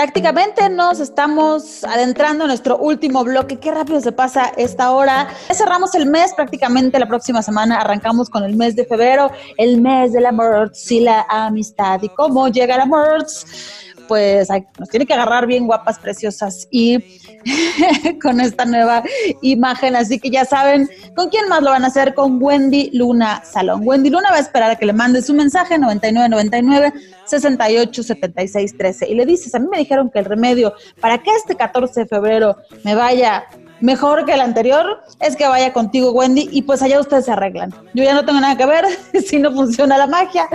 Prácticamente nos estamos adentrando en nuestro último bloque. Qué rápido se pasa esta hora. Cerramos el mes prácticamente la próxima semana. Arrancamos con el mes de febrero, el mes del amor y la amistad. ¿Y cómo llega el amor? Pues nos tiene que agarrar bien guapas, preciosas y con esta nueva imagen. Así que ya saben con quién más lo van a hacer, con Wendy Luna Salón. Wendy Luna va a esperar a que le mande su mensaje 9999 68 76 13 y le dices, a mí me dijeron que el remedio para que este 14 de febrero me vaya mejor que el anterior es que vaya contigo, Wendy, y pues allá ustedes se arreglan. Yo ya no tengo nada que ver si no funciona la magia.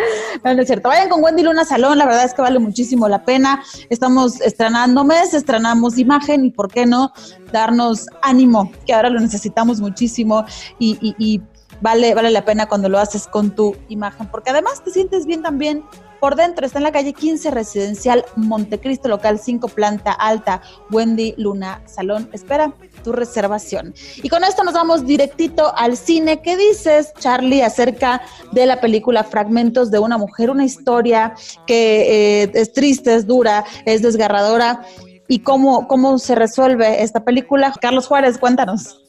No, es cierto. Vayan con Wendy Luna Salón, la verdad es que vale muchísimo la pena. Estamos estrenando mes, estrenamos imagen y por qué no darnos ánimo, que ahora lo necesitamos muchísimo y, y vale, vale la pena cuando lo haces con tu imagen, porque además te sientes bien también por dentro está en la calle 15 Residencial Montecristo, local 5, planta alta, Wendy Luna Salón. Espera tu reservación. Y con esto nos vamos directito al cine. ¿Qué dices, Charlie, acerca de la película Fragmentos de una mujer? Una historia que eh, es triste, es dura, es desgarradora. ¿Y cómo, cómo se resuelve esta película? Carlos Juárez, cuéntanos.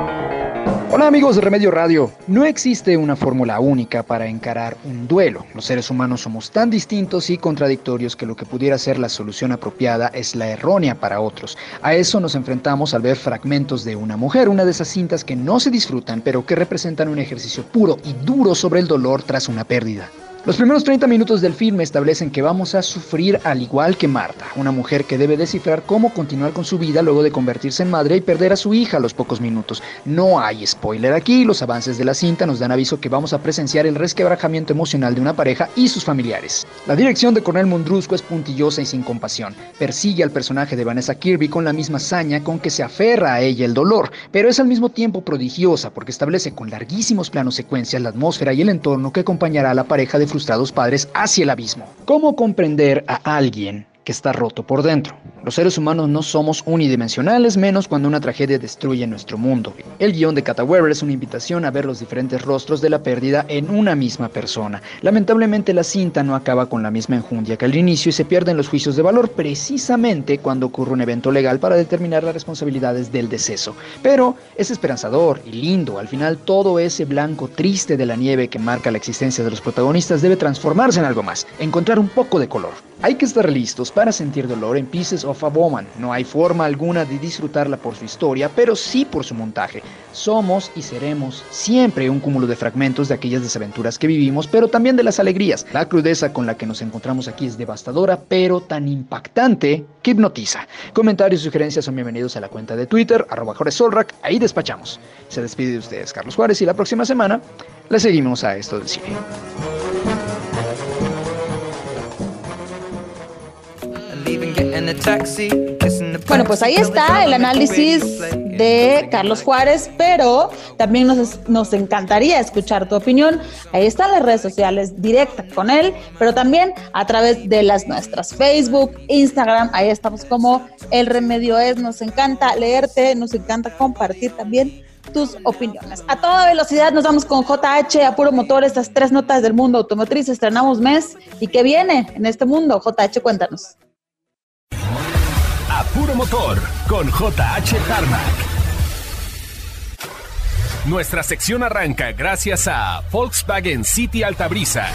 Hola amigos de Remedio Radio. No existe una fórmula única para encarar un duelo. Los seres humanos somos tan distintos y contradictorios que lo que pudiera ser la solución apropiada es la errónea para otros. A eso nos enfrentamos al ver fragmentos de una mujer, una de esas cintas que no se disfrutan pero que representan un ejercicio puro y duro sobre el dolor tras una pérdida. Los primeros 30 minutos del filme establecen que vamos a sufrir al igual que Marta, una mujer que debe descifrar cómo continuar con su vida luego de convertirse en madre y perder a su hija a los pocos minutos. No hay spoiler aquí, los avances de la cinta nos dan aviso que vamos a presenciar el resquebrajamiento emocional de una pareja y sus familiares. La dirección de Cornel Mundrusco es puntillosa y sin compasión. Persigue al personaje de Vanessa Kirby con la misma saña con que se aferra a ella el dolor, pero es al mismo tiempo prodigiosa porque establece con larguísimos planos secuencias la atmósfera y el entorno que acompañará a la pareja de frustrados padres hacia el abismo. ¿Cómo comprender a alguien que está roto por dentro. Los seres humanos no somos unidimensionales, menos cuando una tragedia destruye nuestro mundo. El guion de Weber es una invitación a ver los diferentes rostros de la pérdida en una misma persona. Lamentablemente la cinta no acaba con la misma enjundia que al inicio y se pierden los juicios de valor precisamente cuando ocurre un evento legal para determinar las responsabilidades del deceso. Pero es esperanzador y lindo. Al final todo ese blanco triste de la nieve que marca la existencia de los protagonistas debe transformarse en algo más, encontrar un poco de color. Hay que estar listos para sentir dolor en Pieces of Woman. No hay forma alguna de disfrutarla por su historia, pero sí por su montaje. Somos y seremos siempre un cúmulo de fragmentos de aquellas desaventuras que vivimos, pero también de las alegrías. La crudeza con la que nos encontramos aquí es devastadora, pero tan impactante que hipnotiza. Comentarios y sugerencias son bienvenidos a la cuenta de Twitter, arroba Solrak, ahí despachamos. Se despide de ustedes Carlos Juárez y la próxima semana le seguimos a esto del cine. Bueno, pues ahí está el análisis de Carlos Juárez, pero también nos, nos encantaría escuchar tu opinión. Ahí están las redes sociales directas con él, pero también a través de las nuestras Facebook, Instagram, ahí estamos como El Remedio es. Nos encanta leerte, nos encanta compartir también tus opiniones. A toda velocidad nos vamos con JH, a puro motor, estas tres notas del mundo automotriz. Estrenamos mes y qué viene en este mundo. JH, cuéntanos. Puro motor con JH Tarmac. Nuestra sección arranca gracias a Volkswagen City Altabrisa.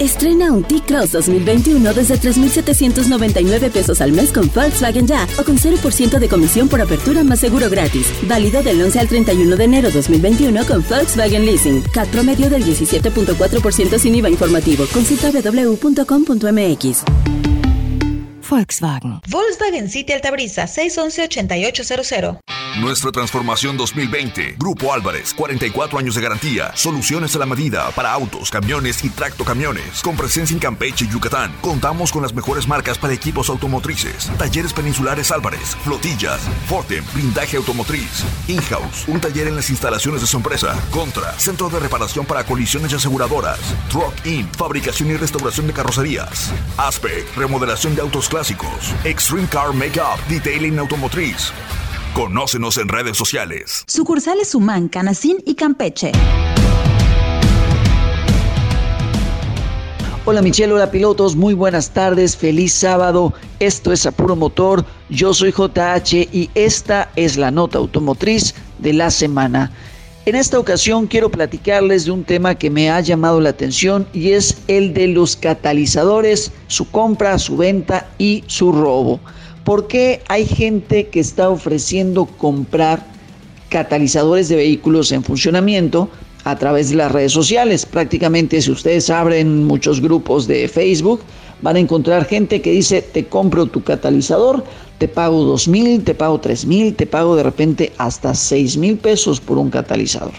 Estrena un T-Cross 2021 desde 3,799 pesos al mes con Volkswagen Ya o con 0% de comisión por apertura más seguro gratis. Válido del 11 al 31 de enero 2021 con Volkswagen Leasing. CAT promedio del 17.4% sin IVA informativo. Consulta www.com.mx. Volkswagen. Volkswagen City Altabrisa 611-8800. Nuestra transformación 2020. Grupo Álvarez, 44 años de garantía. Soluciones a la medida para autos, camiones y tractocamiones. Con presencia en Campeche y Yucatán. Contamos con las mejores marcas para equipos automotrices. Talleres peninsulares Álvarez, flotillas, Fortem, blindaje automotriz. In-house, un taller en las instalaciones de su empresa. Contra, centro de reparación para colisiones y aseguradoras. Truck In, fabricación y restauración de carrocerías. Aspect, remodelación de autos clásicos. Extreme Car Makeup, Detailing Automotriz. Conócenos en redes sociales. Sucursales Humán, Canacín y Campeche. Hola Michelle, hola pilotos, muy buenas tardes, feliz sábado. Esto es Apuro Motor, yo soy JH y esta es la nota automotriz de la semana. En esta ocasión quiero platicarles de un tema que me ha llamado la atención y es el de los catalizadores, su compra, su venta y su robo. ¿Por qué hay gente que está ofreciendo comprar catalizadores de vehículos en funcionamiento a través de las redes sociales? Prácticamente si ustedes abren muchos grupos de Facebook, van a encontrar gente que dice, te compro tu catalizador, te pago dos mil, te pago tres mil, te pago de repente hasta seis mil pesos por un catalizador.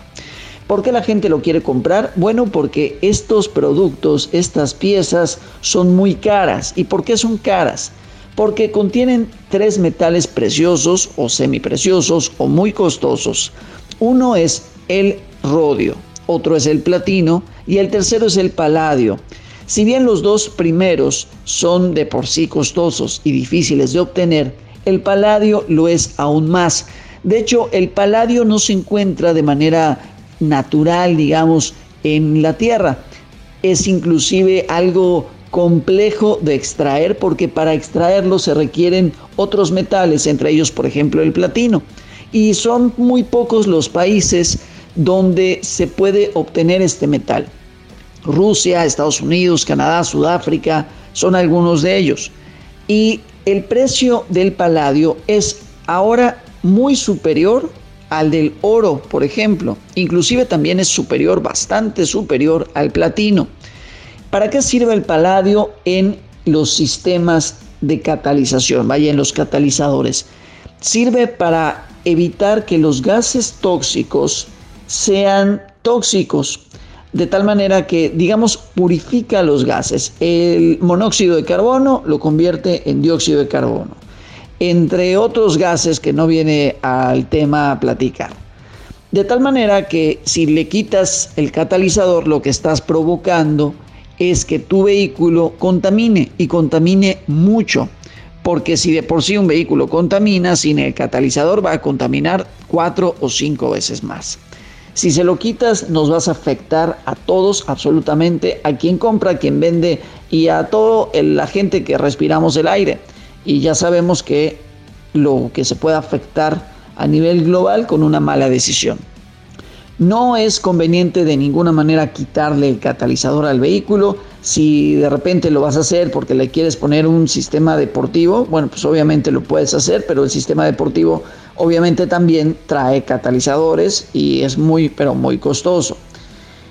¿Por qué la gente lo quiere comprar? Bueno, porque estos productos, estas piezas son muy caras. ¿Y por qué son caras? Porque contienen tres metales preciosos o semipreciosos o muy costosos. Uno es el rodio, otro es el platino y el tercero es el paladio. Si bien los dos primeros son de por sí costosos y difíciles de obtener, el paladio lo es aún más. De hecho, el paladio no se encuentra de manera natural, digamos, en la Tierra. Es inclusive algo complejo de extraer porque para extraerlo se requieren otros metales, entre ellos, por ejemplo, el platino. Y son muy pocos los países donde se puede obtener este metal. Rusia, Estados Unidos, Canadá, Sudáfrica, son algunos de ellos. Y el precio del paladio es ahora muy superior al del oro, por ejemplo. Inclusive también es superior, bastante superior al platino. ¿Para qué sirve el paladio en los sistemas de catalización? Vaya, en los catalizadores. Sirve para evitar que los gases tóxicos sean tóxicos de tal manera que, digamos, purifica los gases. El monóxido de carbono lo convierte en dióxido de carbono, entre otros gases que no viene al tema a platicar. De tal manera que si le quitas el catalizador, lo que estás provocando es que tu vehículo contamine y contamine mucho. Porque si de por sí un vehículo contamina, sin el catalizador va a contaminar cuatro o cinco veces más. Si se lo quitas, nos vas a afectar a todos, absolutamente, a quien compra, a quien vende y a toda la gente que respiramos el aire. Y ya sabemos que lo que se puede afectar a nivel global con una mala decisión. No es conveniente de ninguna manera quitarle el catalizador al vehículo. Si de repente lo vas a hacer porque le quieres poner un sistema deportivo, bueno, pues obviamente lo puedes hacer, pero el sistema deportivo Obviamente también trae catalizadores y es muy, pero muy costoso.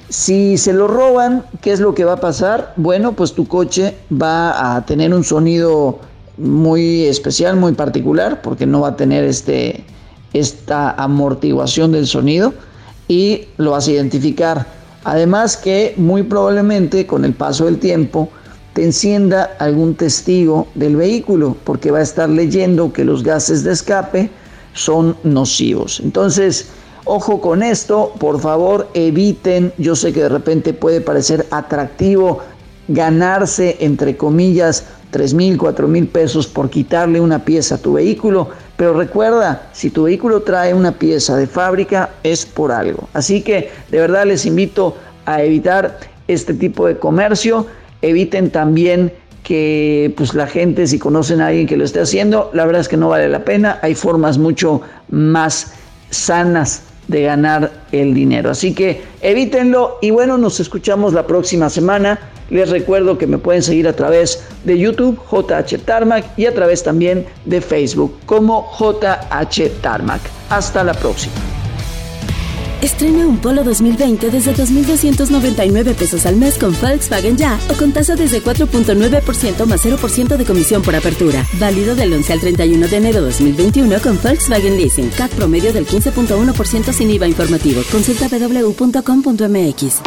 Si se lo roban, ¿qué es lo que va a pasar? Bueno, pues tu coche va a tener un sonido muy especial, muy particular, porque no va a tener este, esta amortiguación del sonido y lo vas a identificar. Además que muy probablemente con el paso del tiempo te encienda algún testigo del vehículo, porque va a estar leyendo que los gases de escape son nocivos. Entonces, ojo con esto, por favor eviten, yo sé que de repente puede parecer atractivo ganarse, entre comillas, 3 mil, 4 mil pesos por quitarle una pieza a tu vehículo, pero recuerda, si tu vehículo trae una pieza de fábrica es por algo. Así que de verdad les invito a evitar este tipo de comercio, eviten también que pues la gente si conocen a alguien que lo esté haciendo, la verdad es que no vale la pena, hay formas mucho más sanas de ganar el dinero. Así que evítenlo y bueno, nos escuchamos la próxima semana. Les recuerdo que me pueden seguir a través de YouTube, JH Tarmac, y a través también de Facebook como JH Tarmac. Hasta la próxima. Estrena un Polo 2020 desde 2.299 pesos al mes con Volkswagen Ya o con tasa desde 4.9% más 0% de comisión por apertura. Válido del 11 al 31 de enero 2021 con Volkswagen Leasing. CAT promedio del 15.1% sin IVA informativo. Consulta www.com.mx.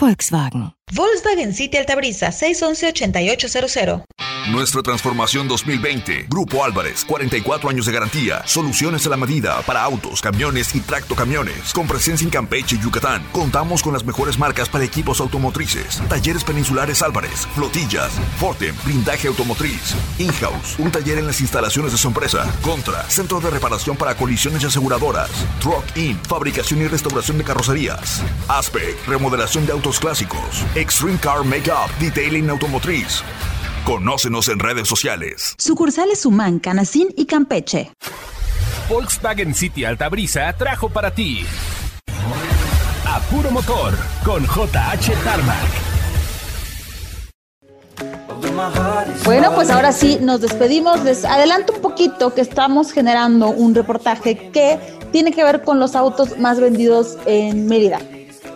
Volkswagen. Volkswagen City Altabrisa 611 8800. Nuestra transformación 2020. Grupo Álvarez, 44 años de garantía. Soluciones a la medida para autos, camiones y tractocamiones. Con presencia en Campeche y Yucatán. Contamos con las mejores marcas para equipos automotrices. Talleres Peninsulares Álvarez, flotillas, Fortem, blindaje automotriz. In-house, un taller en las instalaciones de su empresa. Contra, centro de reparación para colisiones y aseguradoras. Truck In, fabricación y restauración de carrocerías. Aspect, remodelación de autos clásicos. Extreme Car Makeup, detailing automotriz. Conócenos en redes sociales. Sucursales Humán, Canacín y Campeche. Volkswagen City Altabrisa trajo para ti. A puro motor con JH Tarmac. Bueno, pues ahora sí nos despedimos. Les adelanto un poquito que estamos generando un reportaje que tiene que ver con los autos más vendidos en Mérida.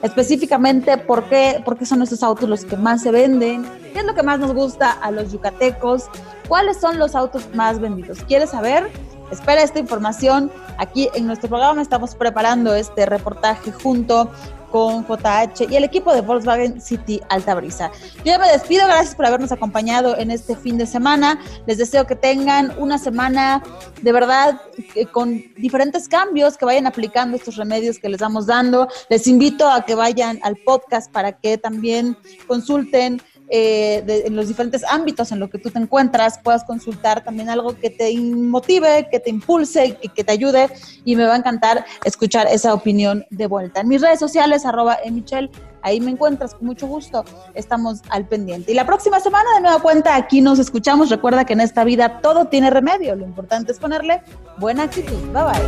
Específicamente, ¿por qué, ¿por qué son esos autos los que más se venden? ¿Qué es lo que más nos gusta a los yucatecos? ¿Cuáles son los autos más vendidos? ¿Quieres saber? Espera esta información. Aquí en nuestro programa estamos preparando este reportaje junto con JH y el equipo de Volkswagen City Alta Brisa. Yo ya me despido, gracias por habernos acompañado en este fin de semana. Les deseo que tengan una semana de verdad eh, con diferentes cambios, que vayan aplicando estos remedios que les vamos dando. Les invito a que vayan al podcast para que también consulten eh, en los diferentes ámbitos en los que tú te encuentras, puedas consultar también algo que te motive, que te impulse, que, que te ayude y me va a encantar escuchar esa opinión de vuelta. En mis redes sociales, arroba emichel, ahí me encuentras con mucho gusto, estamos al pendiente. Y la próxima semana de nueva cuenta aquí nos escuchamos, recuerda que en esta vida todo tiene remedio, lo importante es ponerle buena actitud. Bye bye.